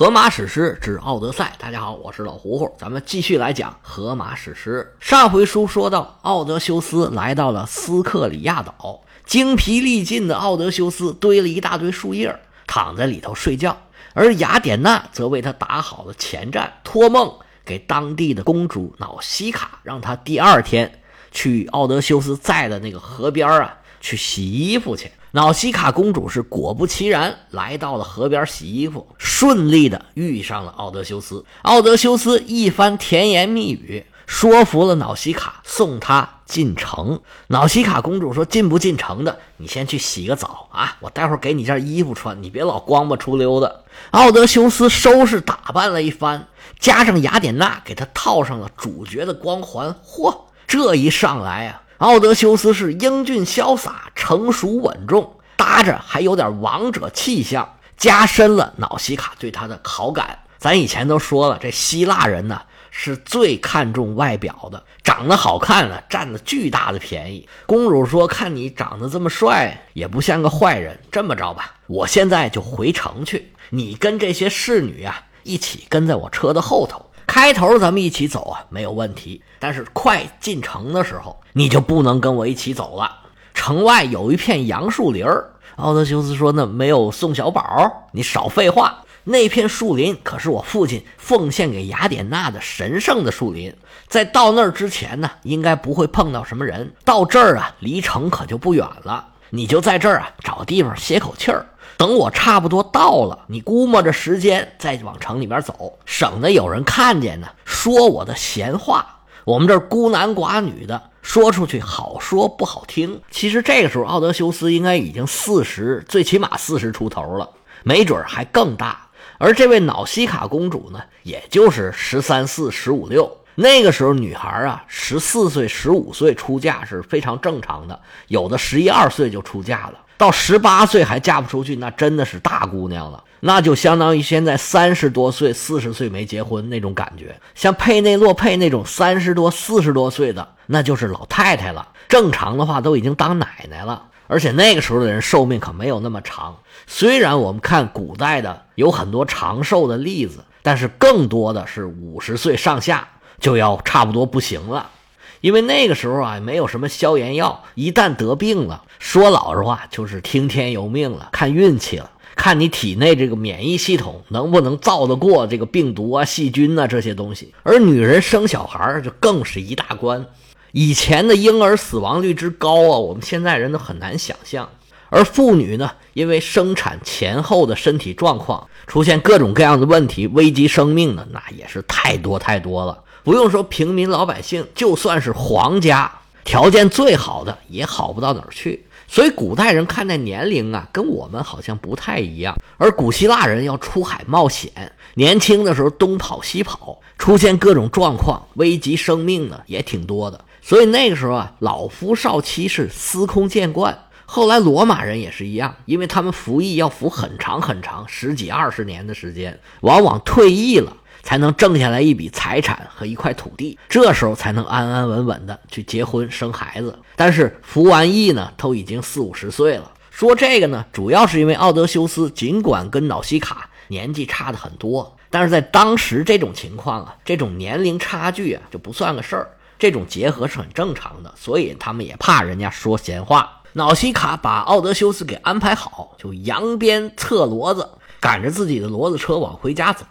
荷马史诗之《奥德赛》，大家好，我是老胡胡，咱们继续来讲荷马史诗。上回书说到，奥德修斯来到了斯克里亚岛，精疲力尽的奥德修斯堆了一大堆树叶，躺在里头睡觉，而雅典娜则为他打好了前站，托梦给当地的公主瑙西卡，让她第二天去奥德修斯在的那个河边啊，去洗衣服去。瑙西卡公主是果不其然来到了河边洗衣服，顺利的遇上了奥德修斯。奥德修斯一番甜言蜜语，说服了瑙西卡送她进城。瑙西卡公主说：“进不进城的，你先去洗个澡啊，我待会儿给你件衣服穿，你别老光不出溜的。”奥德修斯收拾打扮了一番，加上雅典娜给他套上了主角的光环，嚯，这一上来呀！奥德修斯是英俊潇洒、成熟稳重，搭着还有点王者气象，加深了瑙西卡对他的好感。咱以前都说了，这希腊人呢是最看重外表的，长得好看呢占了巨大的便宜。公主说：“看你长得这么帅，也不像个坏人。这么着吧，我现在就回城去，你跟这些侍女啊一起跟在我车的后头。”开头咱们一起走啊，没有问题。但是快进城的时候，你就不能跟我一起走了。城外有一片杨树林儿。奥德修斯说：“那没有宋小宝？你少废话。那片树林可是我父亲奉献给雅典娜的神圣的树林。在到那儿之前呢，应该不会碰到什么人。到这儿啊，离城可就不远了。你就在这儿啊，找地方歇口气儿。”等我差不多到了，你估摸着时间再往城里边走，省得有人看见呢，说我的闲话。我们这孤男寡女的，说出去好说不好听。其实这个时候，奥德修斯应该已经四十，最起码四十出头了，没准还更大。而这位瑙西卡公主呢，也就是十三四、十五六。那个时候，女孩啊，十四岁、十五岁出嫁是非常正常的，有的十一二岁就出嫁了。到十八岁还嫁不出去，那真的是大姑娘了，那就相当于现在三十多岁、四十岁没结婚那种感觉。像佩内洛佩那种三十多、四十多岁的，那就是老太太了。正常的话都已经当奶奶了，而且那个时候的人寿命可没有那么长。虽然我们看古代的有很多长寿的例子，但是更多的是五十岁上下就要差不多不行了。因为那个时候啊，没有什么消炎药，一旦得病了，说老实话就是听天由命了，看运气了，看你体内这个免疫系统能不能造得过这个病毒啊、细菌啊这些东西。而女人生小孩就更是一大关，以前的婴儿死亡率之高啊，我们现在人都很难想象。而妇女呢，因为生产前后的身体状况出现各种各样的问题，危及生命的那也是太多太多了。不用说，平民老百姓，就算是皇家条件最好的，也好不到哪儿去。所以，古代人看待年龄啊，跟我们好像不太一样。而古希腊人要出海冒险，年轻的时候东跑西跑，出现各种状况，危及生命的也挺多的。所以那个时候啊，老夫少妻是司空见惯。后来罗马人也是一样，因为他们服役要服很长很长，十几二十年的时间，往往退役了。才能挣下来一笔财产和一块土地，这时候才能安安稳稳的去结婚生孩子。但是服完役呢，都已经四五十岁了。说这个呢，主要是因为奥德修斯尽管跟瑙西卡年纪差的很多，但是在当时这种情况啊，这种年龄差距啊就不算个事儿，这种结合是很正常的，所以他们也怕人家说闲话。瑙西卡把奥德修斯给安排好，就扬鞭策骡子。赶着自己的骡子车往回家走，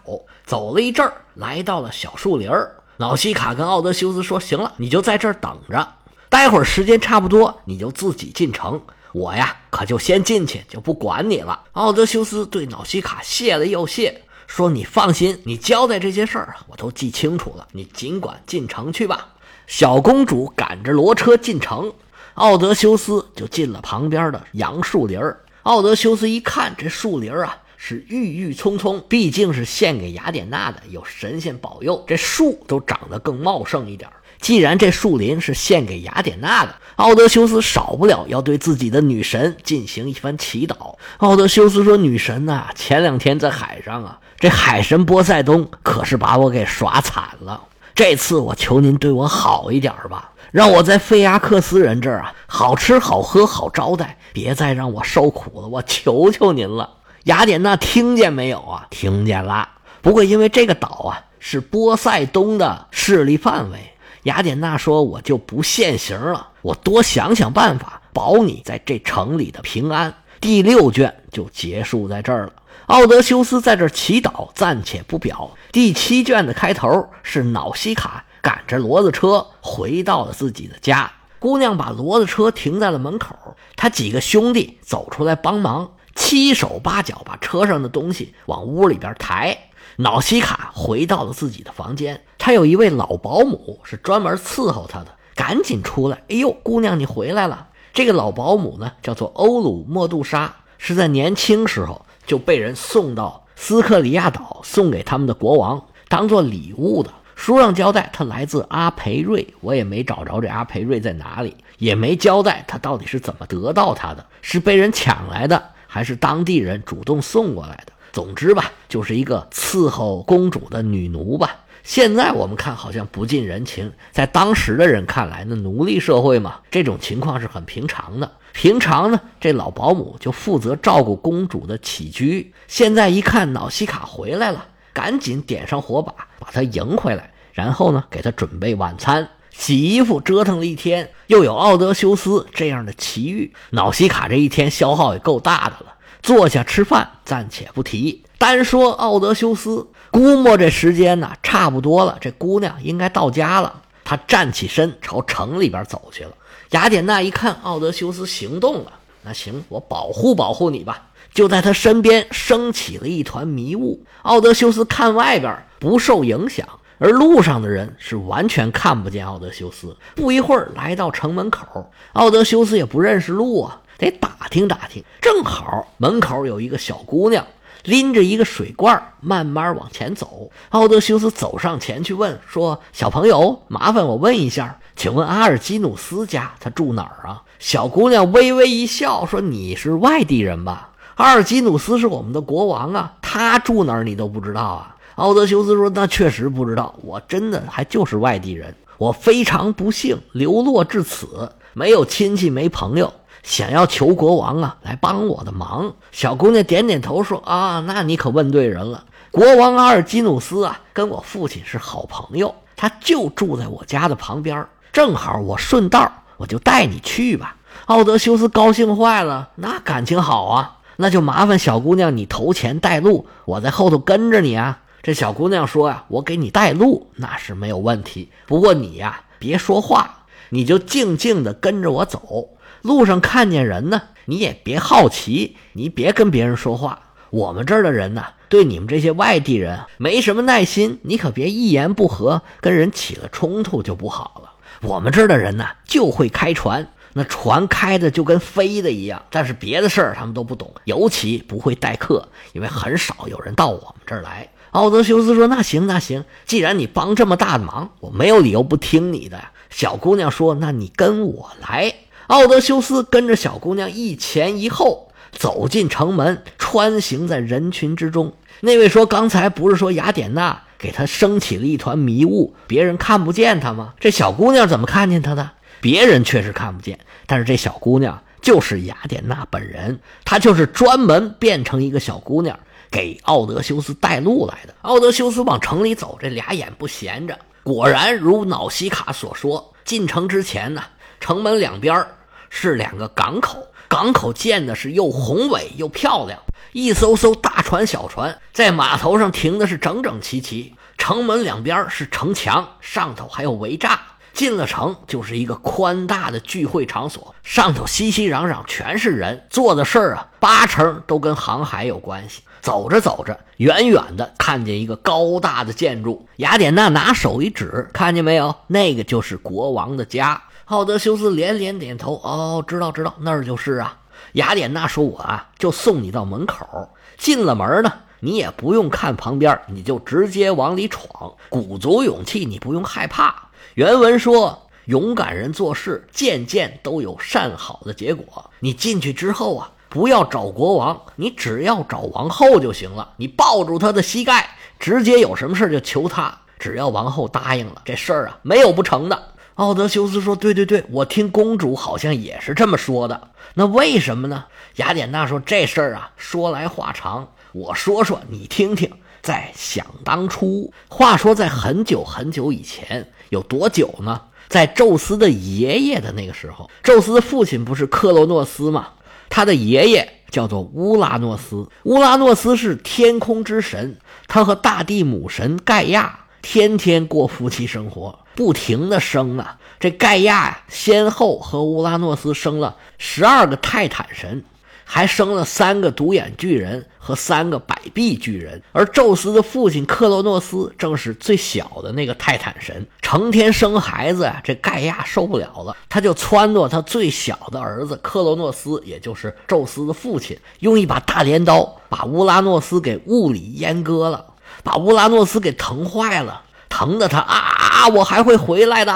走了一阵儿，来到了小树林儿。老西卡跟奥德修斯说：“行了，你就在这儿等着，待会儿时间差不多，你就自己进城。我呀，可就先进去，就不管你了。”奥德修斯对老西卡谢了又谢，说：“你放心，你交代这些事儿啊，我都记清楚了。你尽管进城去吧。”小公主赶着骡车进城，奥德修斯就进了旁边的杨树林儿。奥德修斯一看这树林儿啊。是郁郁葱葱，毕竟是献给雅典娜的，有神仙保佑，这树都长得更茂盛一点。既然这树林是献给雅典娜的，奥德修斯少不了要对自己的女神进行一番祈祷。奥德修斯说：“女神呐，前两天在海上啊，这海神波塞冬可是把我给耍惨了。这次我求您对我好一点吧，让我在菲亚克斯人这儿啊，好吃好喝好招待，别再让我受苦了，我求求您了。”雅典娜听见没有啊？听见了。不过因为这个岛啊是波塞冬的势力范围，雅典娜说我就不现形了，我多想想办法保你在这城里的平安。第六卷就结束在这儿了。奥德修斯在这祈祷，暂且不表。第七卷的开头是瑙西卡赶着骡子车回到了自己的家，姑娘把骡子车停在了门口，他几个兄弟走出来帮忙，七手八脚把车上的东西往屋里边抬。瑙西卡回到了自己的房间，他有一位老保姆是专门伺候他的，赶紧出来。哎呦，姑娘你回来了。这个老保姆呢，叫做欧鲁莫杜莎，是在年轻时候就被人送到斯克里亚岛，送给他们的国王当做礼物的。书上交代他来自阿培瑞，我也没找着这阿培瑞在哪里，也没交代他到底是怎么得到他的，是被人抢来的，还是当地人主动送过来的。总之吧，就是一个伺候公主的女奴吧。现在我们看好像不近人情，在当时的人看来，那奴隶社会嘛，这种情况是很平常的。平常呢，这老保姆就负责照顾公主的起居。现在一看瑙西卡回来了，赶紧点上火把，把她迎回来，然后呢，给她准备晚餐、洗衣服，折腾了一天，又有奥德修斯这样的奇遇，瑙西卡这一天消耗也够大的了。坐下吃饭，暂且不提，单说奥德修斯。估摸这时间呢，差不多了。这姑娘应该到家了。他站起身，朝城里边走去了。雅典娜一看奥德修斯行动了，那行，我保护保护你吧。就在他身边升起了一团迷雾。奥德修斯看外边不受影响，而路上的人是完全看不见奥德修斯。不一会儿，来到城门口，奥德修斯也不认识路啊，得打听打听。正好门口有一个小姑娘。拎着一个水罐，慢慢往前走。奥德修斯走上前去问说：“小朋友，麻烦我问一下，请问阿尔基努斯家他住哪儿啊？”小姑娘微微一笑说：“你是外地人吧？阿尔基努斯是我们的国王啊，他住哪儿你都不知道啊？”奥德修斯说：“那确实不知道，我真的还就是外地人，我非常不幸流落至此，没有亲戚，没朋友。”想要求国王啊来帮我的忙，小姑娘点点头说：“啊，那你可问对人了。国王阿尔基努斯啊，跟我父亲是好朋友，他就住在我家的旁边，正好我顺道，我就带你去吧。”奥德修斯高兴坏了，那感情好啊，那就麻烦小姑娘你头前带路，我在后头跟着你啊。这小姑娘说呀：“我给你带路那是没有问题，不过你呀别说话，你就静静的跟着我走。”路上看见人呢，你也别好奇，你别跟别人说话。我们这儿的人呢，对你们这些外地人没什么耐心，你可别一言不合跟人起了冲突就不好了。我们这儿的人呢，就会开船，那船开的就跟飞的一样，但是别的事儿他们都不懂，尤其不会待客，因为很少有人到我们这儿来。奥德修斯说：“那行，那行，既然你帮这么大的忙，我没有理由不听你的。”小姑娘说：“那你跟我来。”奥德修斯跟着小姑娘一前一后走进城门，穿行在人群之中。那位说：“刚才不是说雅典娜给他升起了一团迷雾，别人看不见他吗？这小姑娘怎么看见他的？别人确实看不见，但是这小姑娘就是雅典娜本人，她就是专门变成一个小姑娘给奥德修斯带路来的。奥德修斯往城里走，这俩眼不闲着，果然如瑙西卡所说，进城之前呢，城门两边是两个港口，港口建的是又宏伟又漂亮，一艘艘大船、小船在码头上停的是整整齐齐。城门两边是城墙，上头还有围栅。进了城就是一个宽大的聚会场所，上头熙熙攘攘全是人，做的事儿啊，八成都跟航海有关系。走着走着，远远的看见一个高大的建筑，雅典娜拿手一指，看见没有？那个就是国王的家。奥德修斯连连点头，哦，知道知道，那儿就是啊。雅典娜说：“我啊，就送你到门口，进了门呢，你也不用看旁边，你就直接往里闯，鼓足勇气，你不用害怕。”原文说：“勇敢人做事，件件都有善好的结果。你进去之后啊，不要找国王，你只要找王后就行了。你抱住他的膝盖，直接有什么事就求他，只要王后答应了，这事儿啊，没有不成的。”奥德修斯说：“对对对，我听公主好像也是这么说的。那为什么呢？”雅典娜说：“这事儿啊，说来话长，我说说你听听。在想当初，话说在很久很久以前，有多久呢？在宙斯的爷爷的那个时候，宙斯的父亲不是克洛诺斯吗？他的爷爷叫做乌拉诺斯，乌拉诺斯是天空之神，他和大地母神盖亚天天过夫妻生活，不停的生啊。这盖亚呀，先后和乌拉诺斯生了十二个泰坦神。还生了三个独眼巨人和三个百臂巨人，而宙斯的父亲克洛诺斯正是最小的那个泰坦神，成天生孩子呀，这盖亚受不了了，他就撺掇他最小的儿子克洛诺斯，也就是宙斯的父亲，用一把大镰刀把乌拉诺斯给物理阉割了，把乌拉诺斯给疼坏了，疼得他啊，我还会回来的。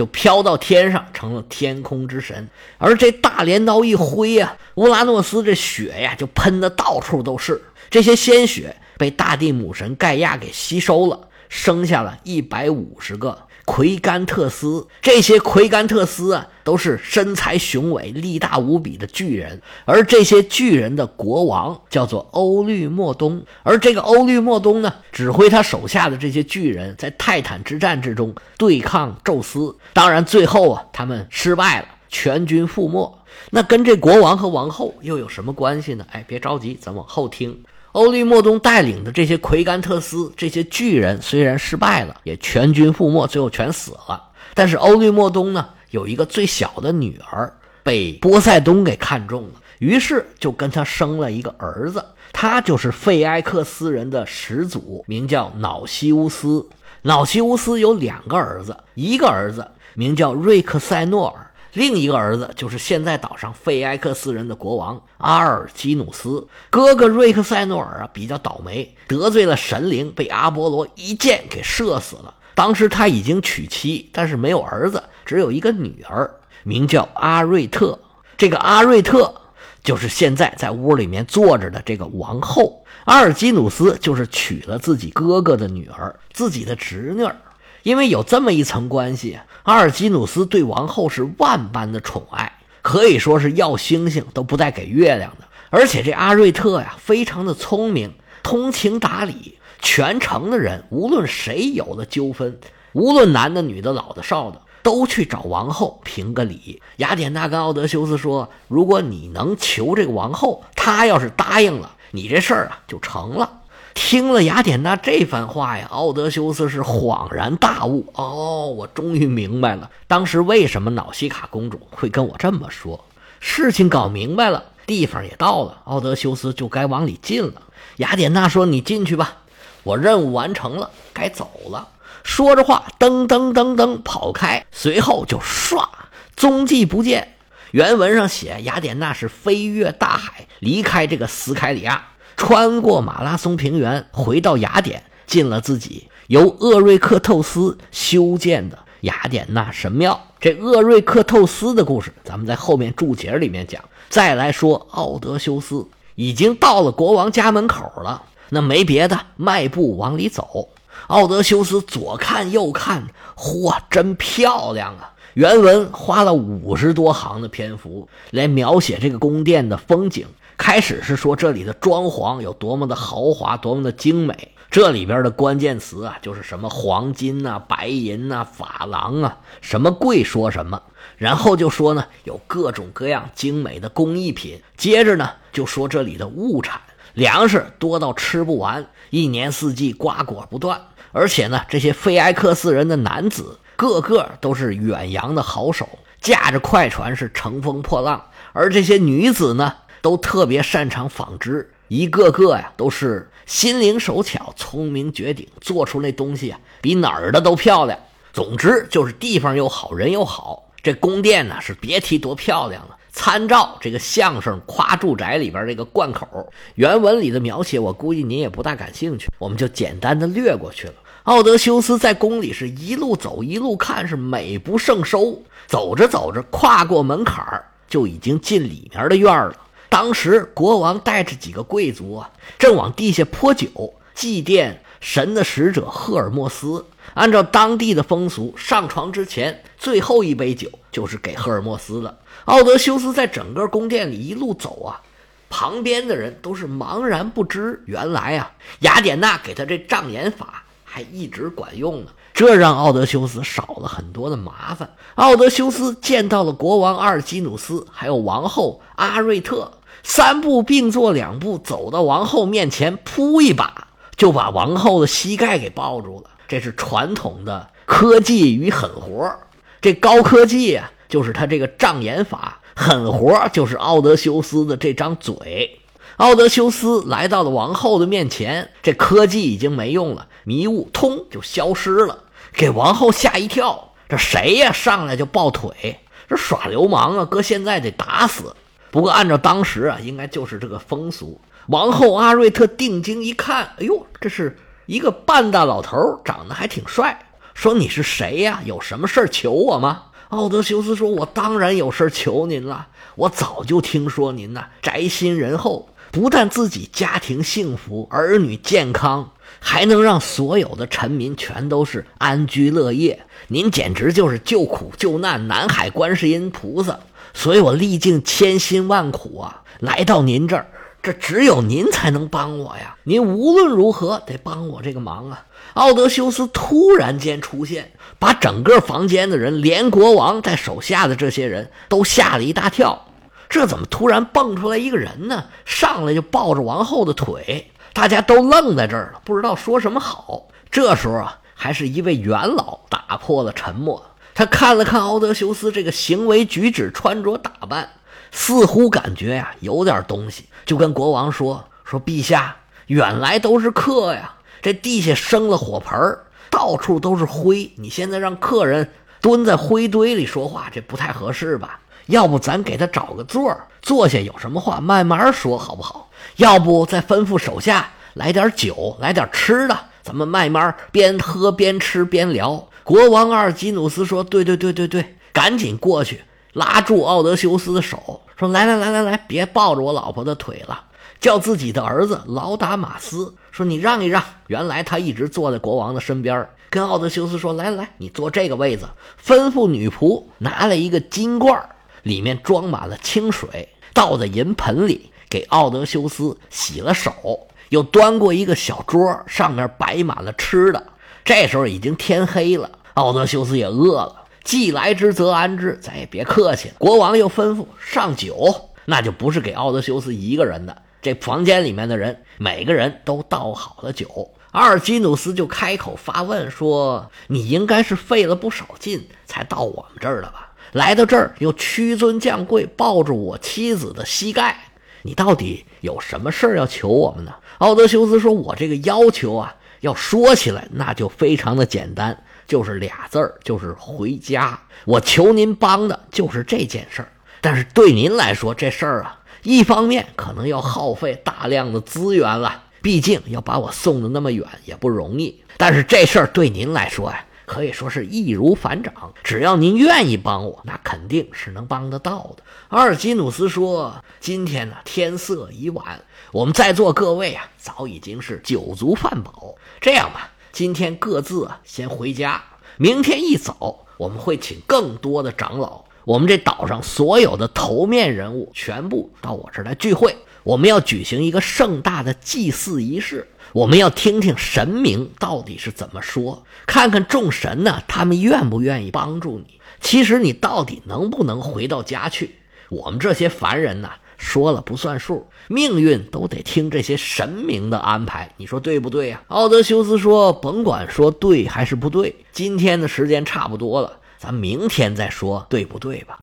就飘到天上，成了天空之神。而这大镰刀一挥呀，乌拉诺斯这血呀就喷的到处都是。这些鲜血被大地母神盖亚给吸收了，生下了一百五十个。奎甘特斯，这些奎甘特斯啊，都是身材雄伟、力大无比的巨人。而这些巨人的国王叫做欧律莫东，而这个欧律莫东呢，指挥他手下的这些巨人在泰坦之战之中对抗宙斯。当然，最后啊，他们失败了，全军覆没。那跟这国王和王后又有什么关系呢？哎，别着急，咱往后听。欧律莫东带领的这些奎甘特斯，这些巨人虽然失败了，也全军覆没，最后全死了。但是欧律莫东呢，有一个最小的女儿，被波塞冬给看中了，于是就跟他生了一个儿子，他就是费埃克斯人的始祖，名叫瑙西乌斯。瑙西乌斯有两个儿子，一个儿子名叫瑞克塞诺尔。另一个儿子就是现在岛上费埃克斯人的国王阿尔基努斯。哥哥瑞克塞诺尔啊，比较倒霉，得罪了神灵，被阿波罗一箭给射死了。当时他已经娶妻，但是没有儿子，只有一个女儿，名叫阿瑞特。这个阿瑞特就是现在在屋里面坐着的这个王后。阿尔基努斯就是娶了自己哥哥的女儿，自己的侄女儿。因为有这么一层关系，阿尔基努斯对王后是万般的宠爱，可以说是要星星都不带给月亮的。而且这阿瑞特呀，非常的聪明，通情达理。全城的人无论谁有了纠纷，无论男的、女的、老的、少的，都去找王后评个理。雅典娜跟奥德修斯说：“如果你能求这个王后，她要是答应了，你这事儿啊就成了。”听了雅典娜这番话呀，奥德修斯是恍然大悟。哦，我终于明白了，当时为什么瑙西卡公主会跟我这么说。事情搞明白了，地方也到了，奥德修斯就该往里进了。雅典娜说：“你进去吧，我任务完成了，该走了。”说着话，噔噔噔噔跑开，随后就唰，踪迹不见。原文上写，雅典娜是飞越大海，离开这个斯凯里亚。穿过马拉松平原，回到雅典，进了自己由厄瑞克透斯修建的雅典娜神庙。这厄瑞克透斯的故事，咱们在后面注解里面讲。再来说，奥德修斯已经到了国王家门口了，那没别的，迈步往里走。奥德修斯左看右看，嚯，真漂亮啊！原文花了五十多行的篇幅来描写这个宫殿的风景。开始是说这里的装潢有多么的豪华，多么的精美。这里边的关键词啊，就是什么黄金呐、白银呐、珐琅啊，什么贵说什么。然后就说呢，有各种各样精美的工艺品。接着呢，就说这里的物产，粮食多到吃不完，一年四季瓜果不断。而且呢，这些菲埃克斯人的男子个个都是远洋的好手，驾着快船是乘风破浪。而这些女子呢？都特别擅长纺织，一个个呀都是心灵手巧、聪明绝顶，做出那东西啊比哪儿的都漂亮。总之就是地方又好，人又好。这宫殿呢是别提多漂亮了。参照这个相声夸住宅里边这个贯口，原文里的描写，我估计您也不大感兴趣，我们就简单的略过去了。奥德修斯在宫里是一路走一路看，是美不胜收。走着走着，跨过门槛，就已经进里面的院了。当时国王带着几个贵族啊，正往地下泼酒祭奠神的使者赫尔墨斯。按照当地的风俗，上床之前最后一杯酒就是给赫尔墨斯的。奥德修斯在整个宫殿里一路走啊，旁边的人都是茫然不知。原来啊，雅典娜给他这障眼法还一直管用呢，这让奥德修斯少了很多的麻烦。奥德修斯见到了国王阿尔基努斯，还有王后阿瑞特，三步并作两步走到王后面前，扑一把就把王后的膝盖给抱住了。这是传统的科技与狠活这高科技啊，就是他这个障眼法。狠活就是奥德修斯的这张嘴。奥德修斯来到了王后的面前，这科技已经没用了，迷雾通就消失了，给王后吓一跳。这谁呀？上来就抱腿，这耍流氓啊！搁现在得打死。不过按照当时啊，应该就是这个风俗。王后阿瑞特定睛一看，哎呦，这是一个半大老头，长得还挺帅。说你是谁呀？有什么事求我吗？奥德修斯说：“我当然有事求您了。我早就听说您呐，宅心仁厚，不但自己家庭幸福，儿女健康，还能让所有的臣民全都是安居乐业。您简直就是救苦救难南海观世音菩萨。所以我历尽千辛万苦啊，来到您这儿，这只有您才能帮我呀。您无论如何得帮我这个忙啊。”奥德修斯突然间出现。把整个房间的人，连国王在手下的这些人都吓了一大跳。这怎么突然蹦出来一个人呢？上来就抱着王后的腿，大家都愣在这儿了，不知道说什么好。这时候啊，还是一位元老打破了沉默。他看了看奥德修斯这个行为举止、穿着打扮，似乎感觉呀有点东西，就跟国王说：“说陛下，远来都是客呀，这地下生了火盆儿。”到处都是灰，你现在让客人蹲在灰堆里说话，这不太合适吧？要不咱给他找个座儿坐下，有什么话慢慢说，好不好？要不再吩咐手下来点酒，来点吃的，咱们慢慢边喝边吃边聊。国王阿尔基努斯说：“对对对对对，赶紧过去拉住奥德修斯的手，说来来来来来，别抱着我老婆的腿了。”叫自己的儿子劳达马斯说：“你让一让。”原来他一直坐在国王的身边，跟奥德修斯说：“来来，你坐这个位子。”吩咐女仆拿了一个金罐，里面装满了清水，倒在银盆里，给奥德修斯洗了手，又端过一个小桌，上面摆满了吃的。这时候已经天黑了，奥德修斯也饿了，既来之则安之，咱也别客气。国王又吩咐上酒，那就不是给奥德修斯一个人的。这房间里面的人，每个人都倒好了酒。阿尔基努斯就开口发问说：“你应该是费了不少劲才到我们这儿的吧？来到这儿又屈尊降贵，抱住我妻子的膝盖，你到底有什么事儿要求我们呢？”奥德修斯说：“我这个要求啊，要说起来那就非常的简单，就是俩字儿，就是回家。我求您帮的就是这件事儿。但是对您来说，这事儿啊。”一方面可能要耗费大量的资源了，毕竟要把我送的那么远也不容易。但是这事儿对您来说呀，可以说是易如反掌。只要您愿意帮我，那肯定是能帮得到的。阿尔基努斯说：“今天呢，天色已晚，我们在座各位啊，早已经是酒足饭饱。这样吧，今天各自啊先回家，明天一早我们会请更多的长老。”我们这岛上所有的头面人物全部到我这儿来聚会，我们要举行一个盛大的祭祀仪式。我们要听听神明到底是怎么说，看看众神呢，他们愿不愿意帮助你。其实你到底能不能回到家去？我们这些凡人呢，说了不算数，命运都得听这些神明的安排。你说对不对呀？奥德修斯说：“甭管说对还是不对，今天的时间差不多了。”咱明天再说，对不对吧？